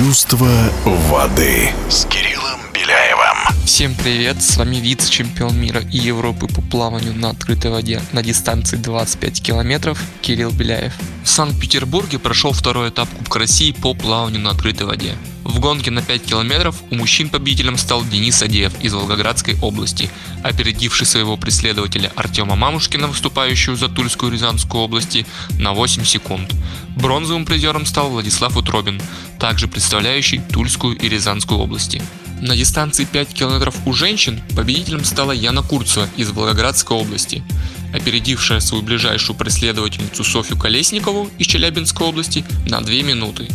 Чувство воды с Кириллом. Всем привет, с вами вице-чемпион мира и Европы по плаванию на открытой воде на дистанции 25 километров Кирилл Беляев. В Санкт-Петербурге прошел второй этап Кубка России по плаванию на открытой воде. В гонке на 5 километров у мужчин победителем стал Денис Адеев из Волгоградской области, опередивший своего преследователя Артема Мамушкина, выступающего за Тульскую и Рязанскую области, на 8 секунд. Бронзовым призером стал Владислав Утробин, также представляющий Тульскую и Рязанскую области. На дистанции 5 километров у женщин победителем стала Яна Курцева из Волгоградской области, опередившая свою ближайшую преследовательницу Софью Колесникову из Челябинской области на 2 минуты.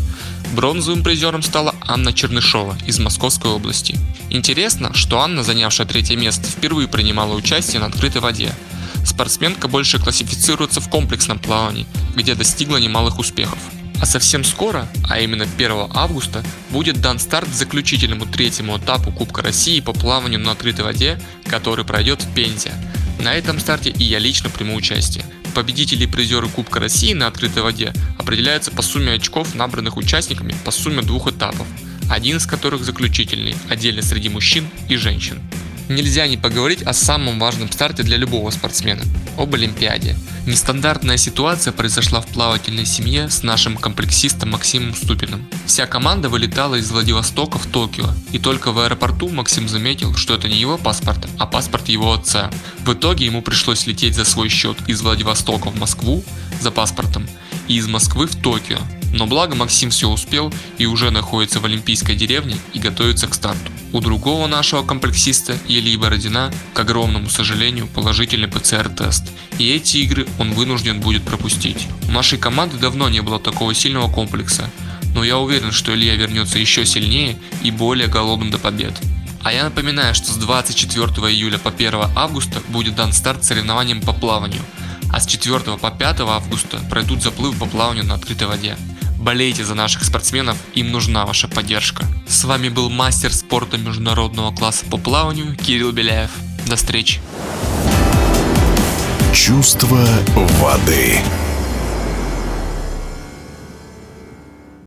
Бронзовым призером стала Анна Чернышова из Московской области. Интересно, что Анна, занявшая третье место, впервые принимала участие на открытой воде. Спортсменка больше классифицируется в комплексном плавании, где достигла немалых успехов. А совсем скоро, а именно 1 августа, будет дан старт заключительному третьему этапу Кубка России по плаванию на открытой воде, который пройдет в Пензе. На этом старте и я лично приму участие. Победители и призеры Кубка России на открытой воде определяются по сумме очков, набранных участниками по сумме двух этапов, один из которых заключительный, отдельно среди мужчин и женщин. Нельзя не поговорить о самом важном старте для любого спортсмена – об Олимпиаде. Нестандартная ситуация произошла в плавательной семье с нашим комплексистом Максимом Ступиным. Вся команда вылетала из Владивостока в Токио, и только в аэропорту Максим заметил, что это не его паспорт, а паспорт его отца. В итоге ему пришлось лететь за свой счет из Владивостока в Москву за паспортом и из Москвы в Токио. Но благо Максим все успел и уже находится в Олимпийской деревне и готовится к старту. У другого нашего комплексиста Ильи Бородина, к огромному сожалению, положительный ПЦР-тест. И эти игры он вынужден будет пропустить. У нашей команды давно не было такого сильного комплекса, но я уверен, что Илья вернется еще сильнее и более голодным до побед. А я напоминаю, что с 24 июля по 1 августа будет дан старт соревнованиям по плаванию, а с 4 по 5 августа пройдут заплывы по плаванию на открытой воде. Болейте за наших спортсменов, им нужна ваша поддержка. С вами был мастер спорта международного класса по плаванию Кирилл Беляев. До встречи. Чувство воды.